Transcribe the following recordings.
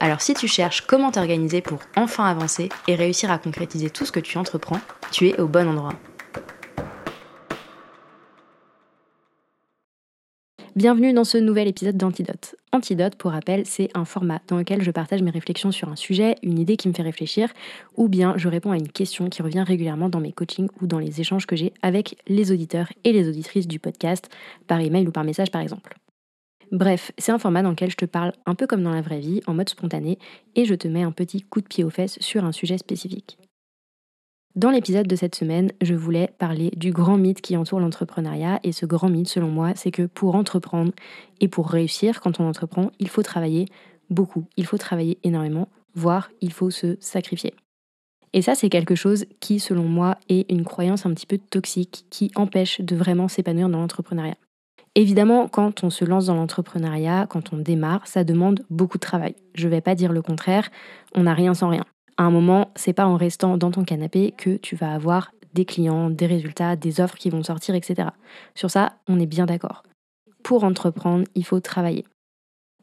Alors si tu cherches comment t'organiser pour enfin avancer et réussir à concrétiser tout ce que tu entreprends, tu es au bon endroit. Bienvenue dans ce nouvel épisode d'Antidote. Antidote, pour rappel, c'est un format dans lequel je partage mes réflexions sur un sujet, une idée qui me fait réfléchir, ou bien je réponds à une question qui revient régulièrement dans mes coachings ou dans les échanges que j'ai avec les auditeurs et les auditrices du podcast, par email ou par message par exemple. Bref, c'est un format dans lequel je te parle un peu comme dans la vraie vie, en mode spontané, et je te mets un petit coup de pied aux fesses sur un sujet spécifique. Dans l'épisode de cette semaine, je voulais parler du grand mythe qui entoure l'entrepreneuriat, et ce grand mythe, selon moi, c'est que pour entreprendre et pour réussir quand on entreprend, il faut travailler beaucoup, il faut travailler énormément, voire il faut se sacrifier. Et ça, c'est quelque chose qui, selon moi, est une croyance un petit peu toxique qui empêche de vraiment s'épanouir dans l'entrepreneuriat. Évidemment, quand on se lance dans l'entrepreneuriat, quand on démarre, ça demande beaucoup de travail. Je ne vais pas dire le contraire, on n'a rien sans rien. À un moment, c'est pas en restant dans ton canapé que tu vas avoir des clients, des résultats, des offres qui vont sortir, etc. Sur ça, on est bien d'accord. Pour entreprendre, il faut travailler.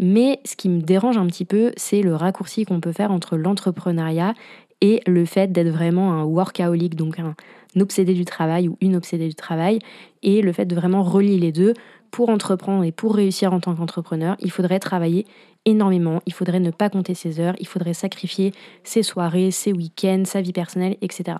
Mais ce qui me dérange un petit peu, c'est le raccourci qu'on peut faire entre l'entrepreneuriat et le fait d'être vraiment un workaholic, donc un obsédé du travail ou une obsédée du travail, et le fait de vraiment relier les deux pour entreprendre et pour réussir en tant qu'entrepreneur, il faudrait travailler énormément, il faudrait ne pas compter ses heures, il faudrait sacrifier ses soirées, ses week-ends, sa vie personnelle, etc.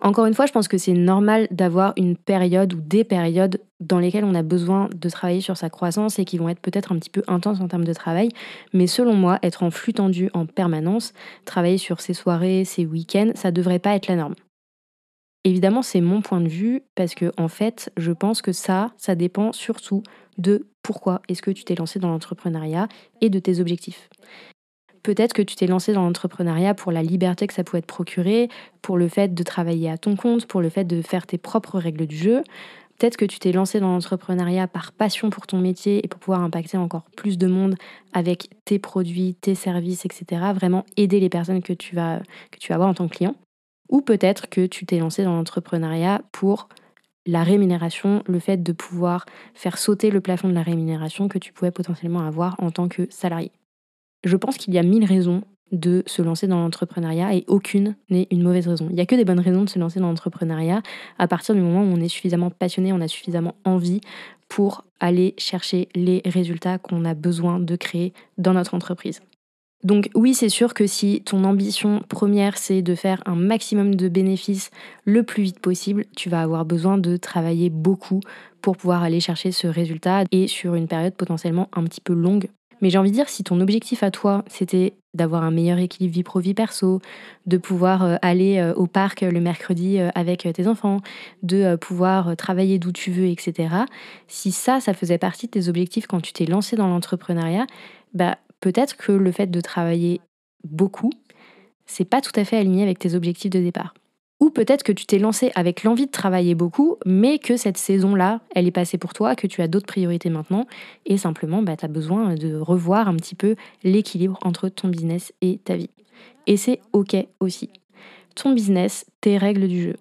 Encore une fois, je pense que c'est normal d'avoir une période ou des périodes dans lesquelles on a besoin de travailler sur sa croissance et qui vont être peut-être un petit peu intenses en termes de travail. Mais selon moi, être en flux tendu en permanence, travailler sur ses soirées, ses week-ends, ça devrait pas être la norme. Évidemment, c'est mon point de vue parce que en fait, je pense que ça, ça dépend surtout de pourquoi est-ce que tu t'es lancé dans l'entrepreneuriat et de tes objectifs. Peut-être que tu t'es lancé dans l'entrepreneuriat pour la liberté que ça pouvait te procurer, pour le fait de travailler à ton compte, pour le fait de faire tes propres règles du jeu. Peut-être que tu t'es lancé dans l'entrepreneuriat par passion pour ton métier et pour pouvoir impacter encore plus de monde avec tes produits, tes services, etc. Vraiment aider les personnes que tu vas, que tu vas avoir en tant que client. Ou peut-être que tu t'es lancé dans l'entrepreneuriat pour la rémunération, le fait de pouvoir faire sauter le plafond de la rémunération que tu pouvais potentiellement avoir en tant que salarié. Je pense qu'il y a mille raisons de se lancer dans l'entrepreneuriat et aucune n'est une mauvaise raison. Il n'y a que des bonnes raisons de se lancer dans l'entrepreneuriat à partir du moment où on est suffisamment passionné, on a suffisamment envie pour aller chercher les résultats qu'on a besoin de créer dans notre entreprise. Donc oui, c'est sûr que si ton ambition première, c'est de faire un maximum de bénéfices le plus vite possible, tu vas avoir besoin de travailler beaucoup pour pouvoir aller chercher ce résultat et sur une période potentiellement un petit peu longue. Mais j'ai envie de dire, si ton objectif à toi, c'était d'avoir un meilleur équilibre vie pro-vie perso, de pouvoir euh, aller euh, au parc le mercredi euh, avec tes enfants, de pouvoir travailler d'où tu veux, etc. Si ça, ça faisait partie de tes objectifs quand tu t'es lancé dans l'entrepreneuriat, bah peut-être que le fait de travailler beaucoup, c'est pas tout à fait aligné avec tes objectifs de départ. Ou peut-être que tu t'es lancé avec l'envie de travailler beaucoup, mais que cette saison-là, elle est passée pour toi, que tu as d'autres priorités maintenant, et simplement, bah, tu as besoin de revoir un petit peu l'équilibre entre ton business et ta vie. Et c'est OK aussi. Ton business, tes règles du jeu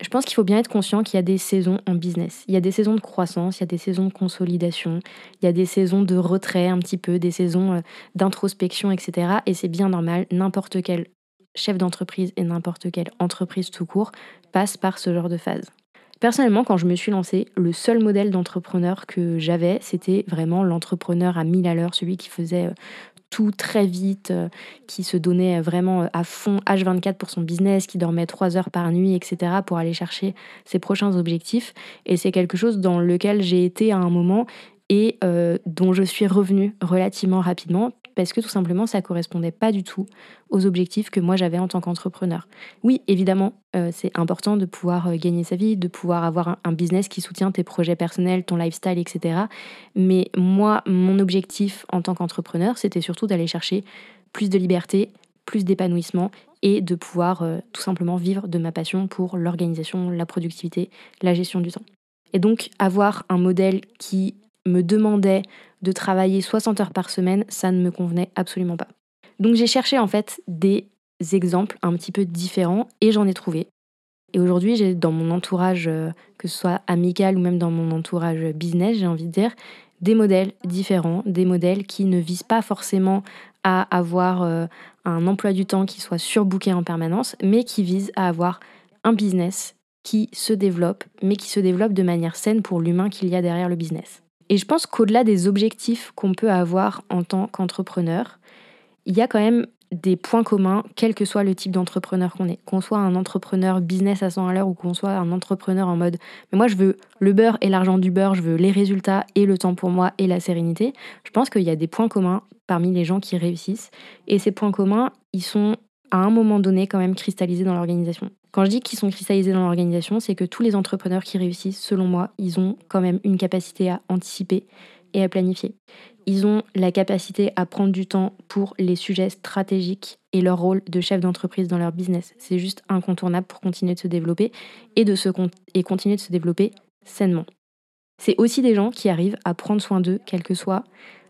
je pense qu'il faut bien être conscient qu'il y a des saisons en business. Il y a des saisons de croissance, il y a des saisons de consolidation, il y a des saisons de retrait un petit peu, des saisons euh, d'introspection, etc. Et c'est bien normal, n'importe quel chef d'entreprise et n'importe quelle entreprise tout court passe par ce genre de phase. Personnellement, quand je me suis lancée, le seul modèle d'entrepreneur que j'avais, c'était vraiment l'entrepreneur à 1000 à l'heure, celui qui faisait euh, tout très vite, euh, qui se donnait vraiment euh, à fond H24 pour son business, qui dormait 3 heures par nuit, etc., pour aller chercher ses prochains objectifs. Et c'est quelque chose dans lequel j'ai été à un moment et euh, dont je suis revenue relativement rapidement parce que tout simplement ça correspondait pas du tout aux objectifs que moi j'avais en tant qu'entrepreneur. Oui, évidemment, euh, c'est important de pouvoir euh, gagner sa vie, de pouvoir avoir un, business qui soutient tes projets personnels, ton lifestyle, etc. Mais moi, mon objectif en tant qu'entrepreneur, c'était surtout d'aller chercher plus de liberté, plus d'épanouissement et de pouvoir euh, tout simplement vivre de ma passion pour l'organisation, la productivité, la gestion du temps. Et donc avoir un modèle qui me demandait de travailler 60 heures par semaine, ça ne me convenait absolument pas. Donc j'ai cherché en fait des exemples un petit peu différents et j'en ai trouvé. Et aujourd'hui, j'ai dans mon entourage, euh, que ce soit amical ou même dans mon entourage business, j'ai envie de dire, des modèles différents, des modèles qui ne visent pas forcément à avoir euh, un emploi du temps qui soit surbooké en permanence, mais qui visent à avoir un business qui se développe, mais qui se développe de manière saine pour l'humain qu'il y a derrière le business. Et je pense qu'au-delà des objectifs qu'on peut avoir en tant qu'entrepreneur, il y a quand même des points communs, quel que soit le type d'entrepreneur qu'on est. Qu'on soit un entrepreneur business à 100 à l'heure ou qu'on soit un entrepreneur en mode mais moi je veux le beurre et l'argent du beurre, je veux les résultats et le temps pour moi et la sérénité. Je pense qu'il y a des points communs parmi les gens qui réussissent. Et ces points communs, ils sont à un moment donné quand même cristallisés dans l'organisation. Quand je dis qu'ils sont cristallisés dans l'organisation, c'est que tous les entrepreneurs qui réussissent, selon moi, ils ont quand même une capacité à anticiper et à planifier. Ils ont la capacité à prendre du temps pour les sujets stratégiques et leur rôle de chef d'entreprise dans leur business. C'est juste incontournable pour continuer de se développer et, continuer de se développer sainement. C'est aussi des gens qui arrivent à prendre soin d'eux, quel que soit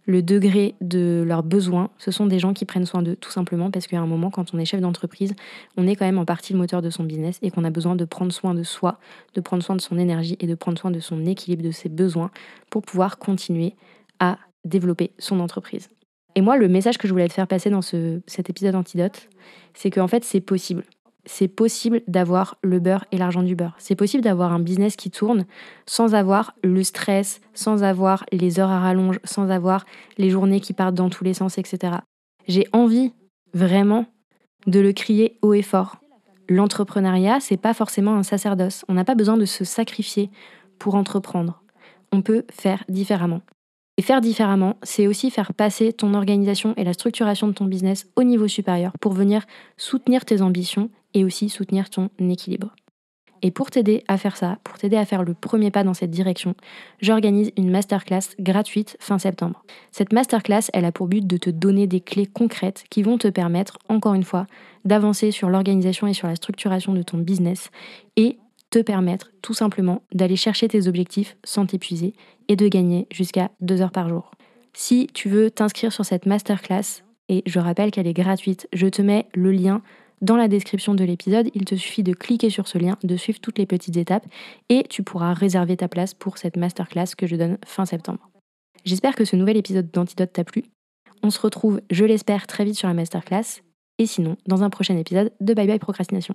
le degré de leurs besoins. Ce sont des gens qui prennent soin d'eux, tout simplement parce qu'à un moment, quand on est chef d'entreprise, on est quand même en partie le moteur de son business et qu'on a besoin de prendre soin de soi, de prendre soin de son énergie et de prendre soin de son équilibre, de ses besoins pour pouvoir continuer à développer son entreprise. Et moi, le message que je voulais te faire passer dans cet épisode antidote, c'est qu'en fait, c'est possible. C'est possible d'avoir le beurre et l'argent du beurre. C'est possible d'avoir un business qui tourne sans avoir le stress, sans avoir les heures à rallonge, sans avoir les journées qui partent dans tous les sens, etc. J'ai envie vraiment de le crier haut et fort. L'entrepreneuriat, c'est pas forcément un sacerdoce. On n'a pas besoin de se sacrifier pour entreprendre. On peut faire différemment. Et faire différemment, c'est aussi faire passer ton organisation et la structuration de ton business au niveau supérieur pour venir soutenir tes ambitions et aussi soutenir ton équilibre. Et pour t'aider à faire ça, pour t'aider à faire le premier pas dans cette direction, j'organise une masterclass gratuite fin septembre. Cette masterclass, elle a pour but de te donner des clés concrètes qui vont te permettre, encore une fois, d'avancer sur l'organisation et sur la structuration de ton business et te permettre tout simplement d'aller chercher tes objectifs sans t'épuiser et de gagner jusqu'à 2 heures par jour. Si tu veux t'inscrire sur cette masterclass, et je rappelle qu'elle est gratuite, je te mets le lien dans la description de l'épisode. Il te suffit de cliquer sur ce lien, de suivre toutes les petites étapes et tu pourras réserver ta place pour cette masterclass que je donne fin septembre. J'espère que ce nouvel épisode d'Antidote t'a plu. On se retrouve, je l'espère, très vite sur la masterclass et sinon dans un prochain épisode de Bye Bye Procrastination.